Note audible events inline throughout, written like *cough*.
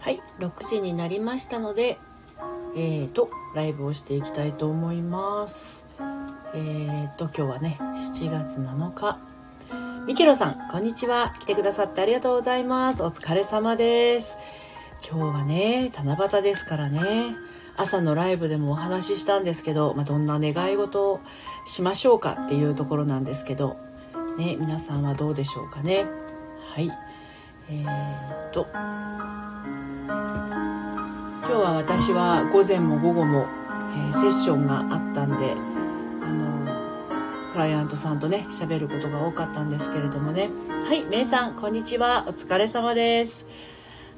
はい6時になりましたのでえーとライブをしていきたいと思います。えーと今日はね7月7日。ミケロさんこんにちは。来てくださってありがとうございます。お疲れ様です。今日はね七夕ですからね。朝のライブでもお話ししたんですけど、まあ、どんな願い事をしましょうかっていうところなんですけど、ね、皆さんはどうでしょうかね。はい。えー、っと、今日は私は午前も午後も、えー、セッションがあったんで、あの、クライアントさんとね、喋ることが多かったんですけれどもね。はい、めいさん、こんにちは。お疲れ様です。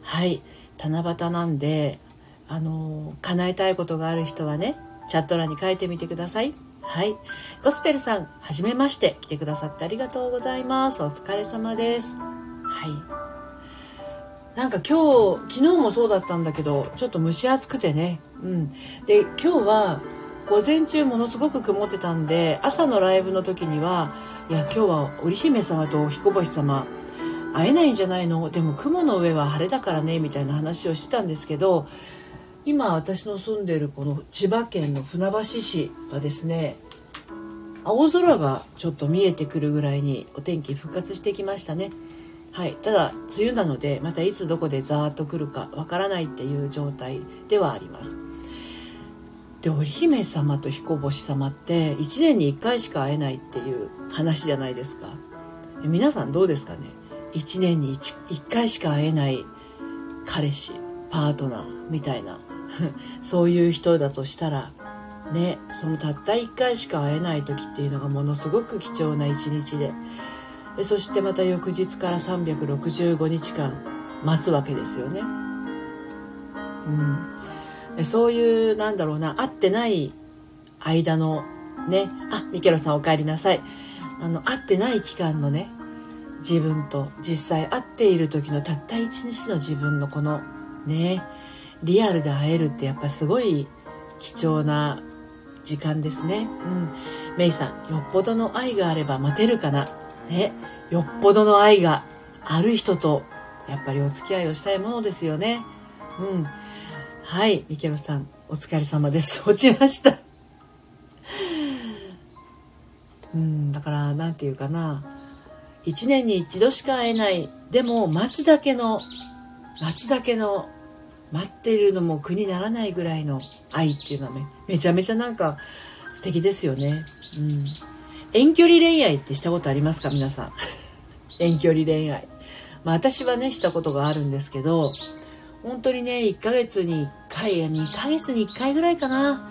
はい、七夕なんで、あの叶えたいことがある人はねチャット欄に書いてみてくださいはいゴスペルさんはじめまして来てくださってありがとうございますお疲れ様ですはいなんか今日昨日もそうだったんだけどちょっと蒸し暑くてね。うん。で今日は午前中ものすごく曇ってたんで朝のライブの時にはいや今日は織姫様と彦星様会えないんじゃないの？でも雲の上は晴れだからねみたいな話をしてたんですけど今私の住んでるこの千葉県の船橋市はですね青空がちょっと見えてくるぐらいにお天気復活してきましたね。はいただ梅雨なのでまたいつどこでザーッと来るかわからないっていう状態ではあります。で織姫様と彦星様って1年に1回しか会えないっていう話じゃないですか。皆さんどうですかね。1年に 1, 1回しか会えない彼氏パートナーみたいな。*laughs* そういう人だとしたらねそのたった1回しか会えない時っていうのがものすごく貴重な一日で。でそしてまた翌日から365日間待つわけですよね。うん、そういうなんだろうな会ってない間のねあミケロさんお帰りなさいあの会ってない期間のね自分と実際会っている時のたった一日の自分のこのねリアルで会えるってやっぱすごい貴重な時間ですね。うん。メイさん、よっぽどの愛があれば待てるかな。ね。よっぽどの愛がある人と、やっぱりお付き合いをしたいものですよね。うん。はい、ミケロさん、お疲れ様です。*laughs* 落ちました。うん、だから、なんていうかな。一年に一度しか会えない。でも、待つだけの、待つだけの待っているのも苦にならないぐらいの愛っていうのはめめちゃめちゃなんか素敵ですよね。うん。遠距離恋愛ってしたことありますか？皆さん。遠距離恋愛。まあ私はね、したことがあるんですけど、本当にね、1ヶ月に1回や2ヶ月に1回ぐらいかな。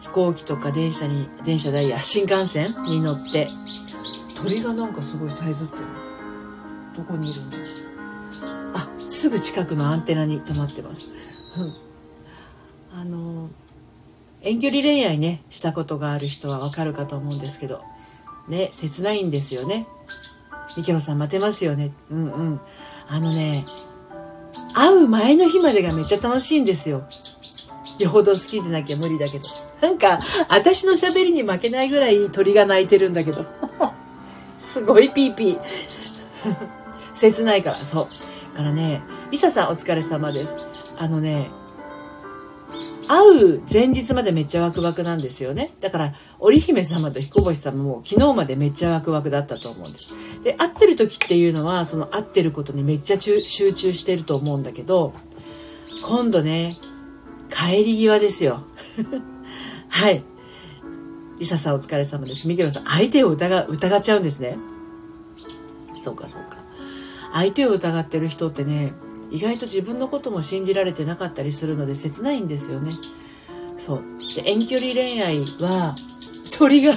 飛行機とか電車に、電車ダイヤ、新幹線に乗って、鳥がなんかすごいさえずってる。どこにいるんだ。あすぐ近くのアンテナに止まってます、うん、あの遠距離恋愛ねしたことがある人はわかるかと思うんですけど。ね切ないんですよね。ミケロさん待てますよね。うんうん。あのね会う前の日までがめっちゃ楽しいんですよ。よほど好きでなきゃ無理だけど。なんか私の喋りに負けないぐらい鳥が鳴いてるんだけど。*laughs* すごいピーピー。*laughs* 切ないからそう。からね、リサさんお疲れ様です。あのね、会う前日までめっちゃワクワクなんですよね。だから、織姫様と彦星様も昨日までめっちゃワクワクだったと思うんです。で、会ってる時っていうのは、その会ってることにめっちゃ集中してると思うんだけど、今度ね、帰り際ですよ。*laughs* はい。リサさんお疲れ様です。ミケロさん、相手を疑疑っちゃうんですね。そうか、そうか。相手を疑ってる人ってね意外と自分のことも信じられてなかったりするので切ないんですよね。そう。で遠距離恋愛は鳥が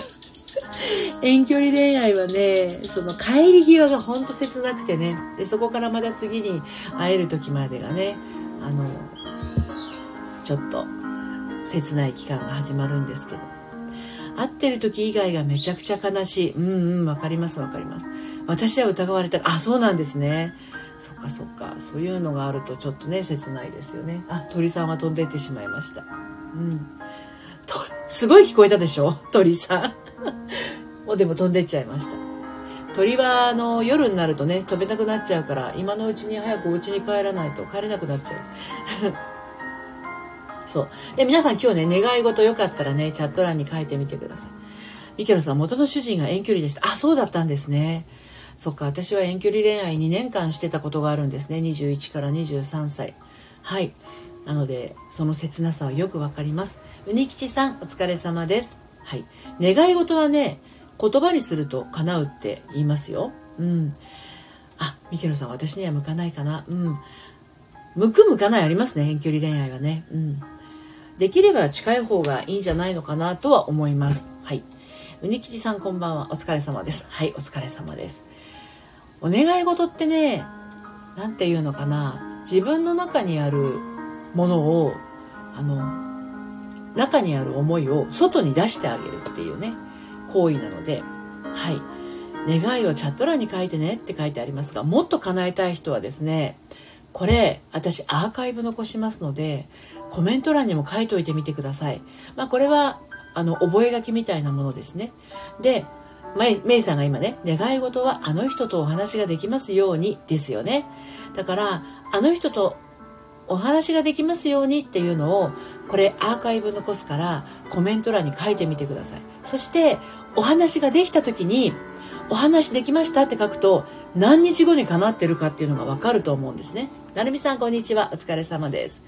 *laughs* 遠距離恋愛はねその帰り際がほんと切なくてね。でそこからまた次に会える時までがねあのちょっと切ない期間が始まるんですけど。会ってる時以外がめちゃくちゃ悲しい。うんうんわかりますわかります。私は疑われた。あそうなんですね。そっかそっか。そういうのがあるとちょっとね切ないですよね。あ鳥さんは飛んでいってしまいました。うん。とすごい聞こえたでしょ？鳥さん。*laughs* もうでも飛んでっちゃいました。鳥はあの夜になるとね飛べなくなっちゃうから今のうちに早くお家に帰らないと帰れなくなっちゃう。*laughs* そう。で皆さん今日ね願い事よかったらねチャット欄に書いてみてください。ミケロさん元の主人が遠距離でした。あそうだったんですね。そっか私は遠距離恋愛2年間してたことがあるんですね。21から23歳。はい。なのでその切なさはよくわかります。うにきちさんお疲れ様です。はい。願い事はね言葉にすると叶うって言いますよ。うん。あミケロさん私には向かないかな。うん。向く向かないありますね遠距離恋愛はね。うん。できれば近い方がいいんじゃないのかなとは思います。はい。うにきちさんこんばんは。お疲れ様です。はいお疲れ様です。お願い事ってね何て言うのかな。自分の中にあるものをあの中にある思いを外に出してあげるっていうね行為なので。はい。願いをチャット欄に書いてねって書いてありますがもっと叶えたい人はですねこれ私アーカイブ残しますのでコメント欄にも書いといてみてください。まあこれはあの覚書みたいなものですね。でメイさんが今ね願い事はあの人とお話ができますようにですよね。だからあの人とお話ができますようにっていうのをこれアーカイブ残すからコメント欄に書いてみてください。そしてお話ができた時にお話できましたって書くと何日後にかなってるかっていうのがわかると思うんですね。なるみさんこんにちは。お疲れ様です。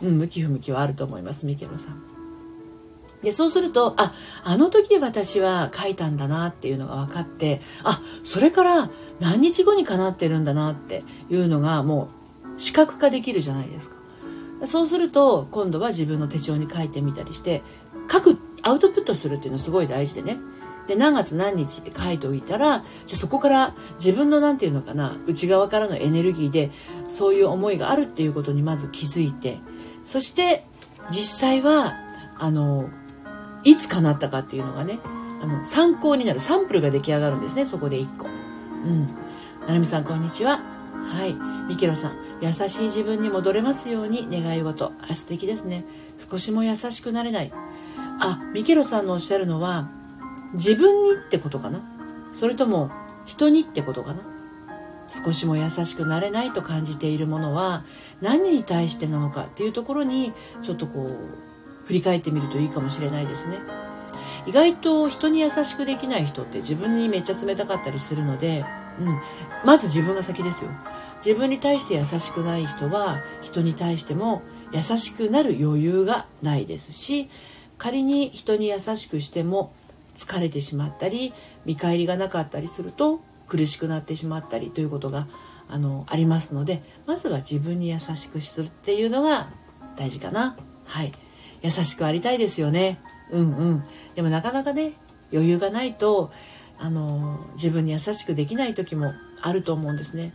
うん向き不向きはあると思います。ミケロさん。でそうするとああの時私は書いたんだなっていうのが分かってあそれから何日後にかなってるんだなっていうのがもう視覚化できるじゃないですか。そうすると今度は自分の手帳に書いてみたりして書くアウトプットするっていうのはすごい大事でね。で何月何日って書いておいたらじゃそこから自分の何て言うのかな内側からのエネルギーでそういう思いがあるっていうことにまず気づいてそして実際はあのいつ叶ったかっていうのがねあの参考になるサンプルが出来上がるんですねそこで1個。うん。なるみさんこんにちは。はい。ミケロさん優しい自分に戻れますように願い事。あ素敵ですね。少しも優しくなれない。あミケロさんのおっしゃるのは自分にってことかな？それとも人にってことかな？少しも優しくなれないと感じているものは何に対してなのかっていうところにちょっとこう振り返ってみるといいかもしれないですね。意外と人に優しくできない人って自分にめっちゃ冷たかったりするので、うん、まず自分が先ですよ。自分に対して優しくない人は人に対しても優しくなる余裕がないですし仮に人に優しくしても疲れてしまったり見返りがなかったりすると苦しくなってしまったりということがあのありますのでまずは自分に優しくするっていうのが大事かな。はい。優しくありたいですよね。うんうん。でもなかなかね余裕がないとあの自分に優しくできない時もあると思うんですね。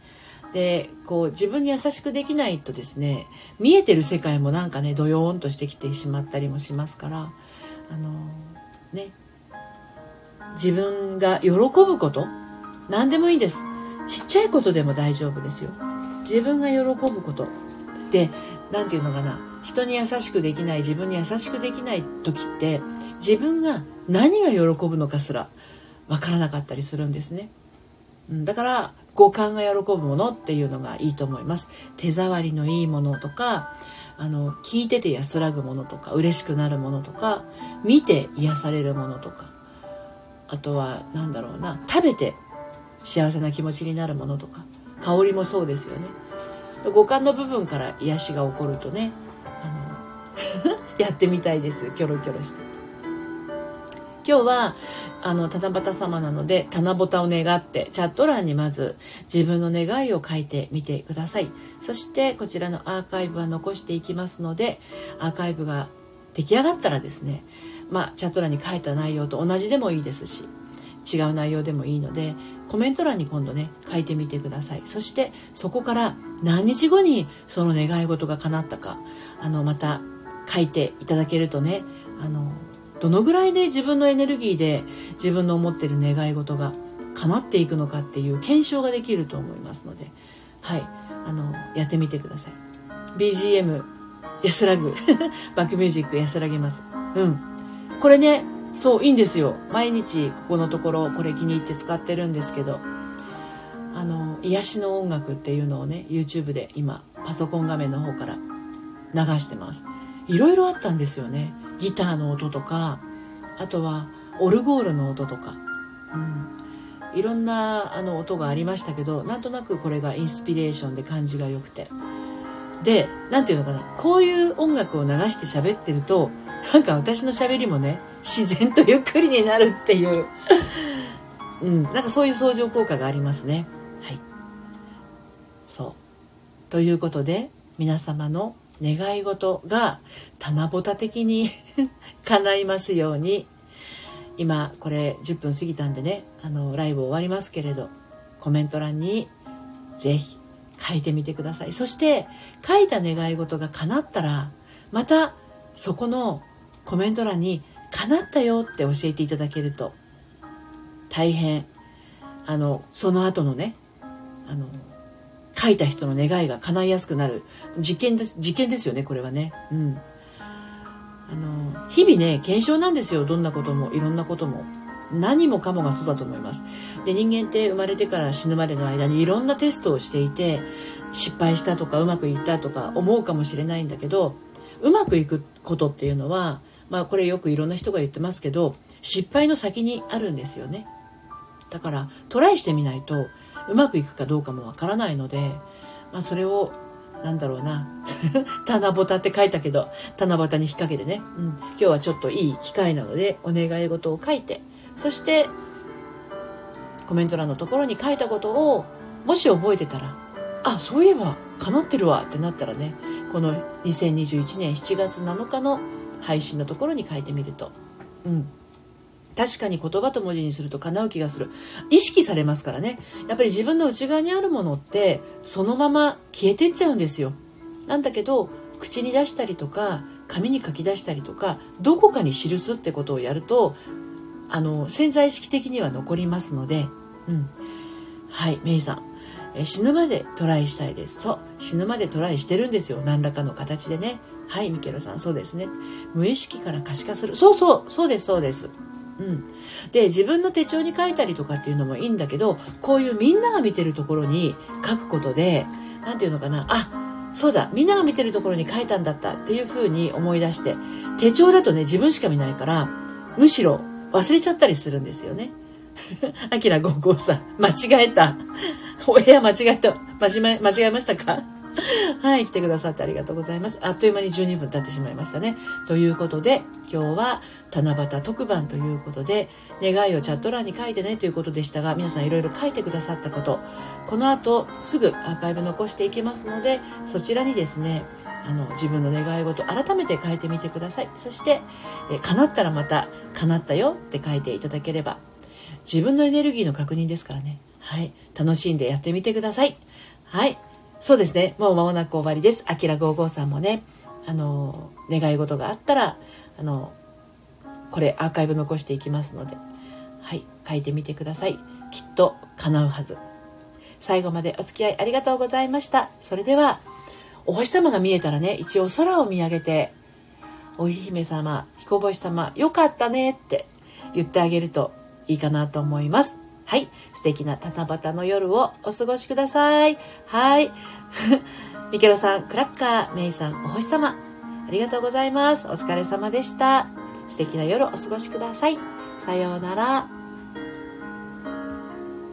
でこう自分に優しくできないとですね見えてる世界もなんかねドヨーンとしてきてしまったりもしますからあのね自分が喜ぶこと何でもいいです。ちっちゃいことでも大丈夫ですよ。自分が喜ぶこと。で何て言うのかな。人に優しくできない自分に優しくできない時って自分が何が喜ぶのかすら分からなかったりするんですね、だから五感が喜ぶものっていうのがいいと思います。手触りのいいものとかあの聞いてて安らぐものとか嬉しくなるものとか見て癒されるものとかあとは何だろうな食べて幸せな気持ちになるものとか香りもそうですよね。五感の部分から癒しが起こるとね *laughs* やってみたいです。キョロキョロして。今日はあの七夕様なので七夕を願ってチャット欄にまず自分の願いを書いてみてください。そしてこちらのアーカイブは残していきますのでアーカイブが出来上がったらですねまあチャット欄に書いた内容と同じでもいいですし違う内容でもいいのでコメント欄に今度ね書いてみてください。そしてそこから何日後にその願い事が叶ったかあのまた書いていただけるとねあのどのぐらいで自分のエネルギーで自分の思ってる願い事が叶っていくのかっていう検証ができると思いますのではいあのやってみてください。BGM 安らぐ。*laughs* バックミュージック安らげます。うん。これねそういいんですよ。毎日ここのところこれ気に入って使ってるんですけどあの癒しの音楽っていうのをね YouTube で今パソコン画面の方から流してます。いろいろあったんですよね。ギターの音とかあとはオルゴールの音とか、うん、いろんなあの音がありましたけどなんとなくこれがインスピレーションで感じが良くて。で何て言うのかな。こういう音楽を流して喋ってるとなんか私の喋りもね自然とゆっくりになるっていう。うん。なんかそういう相乗効果がありますね。はい。そう。ということで皆様の願い事が棚ぼた的に *laughs* 叶いますように。今これ10分過ぎたんでね。あのライブ終わりますけれどコメント欄にぜひ書いてみてください。そして書いた願い事が叶ったらまたそこのコメント欄に「叶ったよ」って教えていただけると大変。あのその後のねあの書いた人の願いが叶いやすくなる。実験です実験ですよねこれはね。うん。あの日々ね検証なんですよ。どんなこともいろんなことも。何もかもがそうだと思います。で人間って生まれてから死ぬまでの間にいろんなテストをしていて失敗したとかうまくいったとか思うかもしれないんだけどうまくいくことっていうのはまあこれよくいろんな人が言ってますけど失敗の先にあるんですよね。だからトライしてみないとうまくいくかどうかもわからないので、まあ、それをなんだろうな。*laughs* 七夕って書いたけど七夕に引っ掛けてね、うん、今日はちょっといい機会なのでお願い事を書いて。そしてコメント欄のところに書いたことをもし覚えてたらあそういえば叶ってるわってなったらねこの2021年7月7日の配信のところに書いてみると。うん。確かに言葉と文字にすると叶う気がする。意識されますからね。やっぱり自分の内側にあるものってそのまま消えてっちゃうんですよ。なんだけど口に出したりとか紙に書き出したりとかどこかに記すってことをやるとあの潜在意識的には残りますので、うん、はいメイさん。え死ぬまでトライしたいです。そう。死ぬまでトライしてるんですよ。何らかの形でね。はいミケロさん。そうですね。無意識から可視化する。そうそう。そうですそうです。うん、で自分の手帳に書いたりとかっていうのもいいんだけどこういうみんなが見てるところに書くことで何て言うのかなあそうだみんなが見てるところに書いたんだったっていうふうに思い出して手帳だとね自分しか見ないからむしろ忘れちゃったりするんですよね。あきら55さん間違えた。*laughs* お部屋間違えた。間違間違えましたか？*laughs* はい、来てくださってありがとうございます。あっという間に12分経ってしまいましたね。ということで、今日は七夕特番ということで、願いをチャット欄に書いてねということでしたが、皆さんいろいろ書いてくださったこと、この後すぐアーカイブ残していきますので、そちらにですね、あの自分の願い事改めて書いてみてください。そして、え叶ったらまた、叶ったよって書いていただければ、自分のエネルギーの確認ですからね。はい。楽しんでやってみてください。はい。そうですね。もう間もなく終わりです。あきら55さんもね、あの、願い事があったら、あの、これアーカイブ残していきますので、はい、書いてみてください。きっと叶うはず。最後までお付き合いありがとうございました。それでは、お星様が見えたらね、一応空を見上げて、お姫様、彦星様、よかったねって言ってあげるといいかなと思います。はい。素敵な七夕の夜をお過ごしください。はい。*laughs* ミケロさん、クラッカー、メイさん、お星様。ありがとうございます。お疲れ様でした。素敵な夜をお過ごしください。さようなら。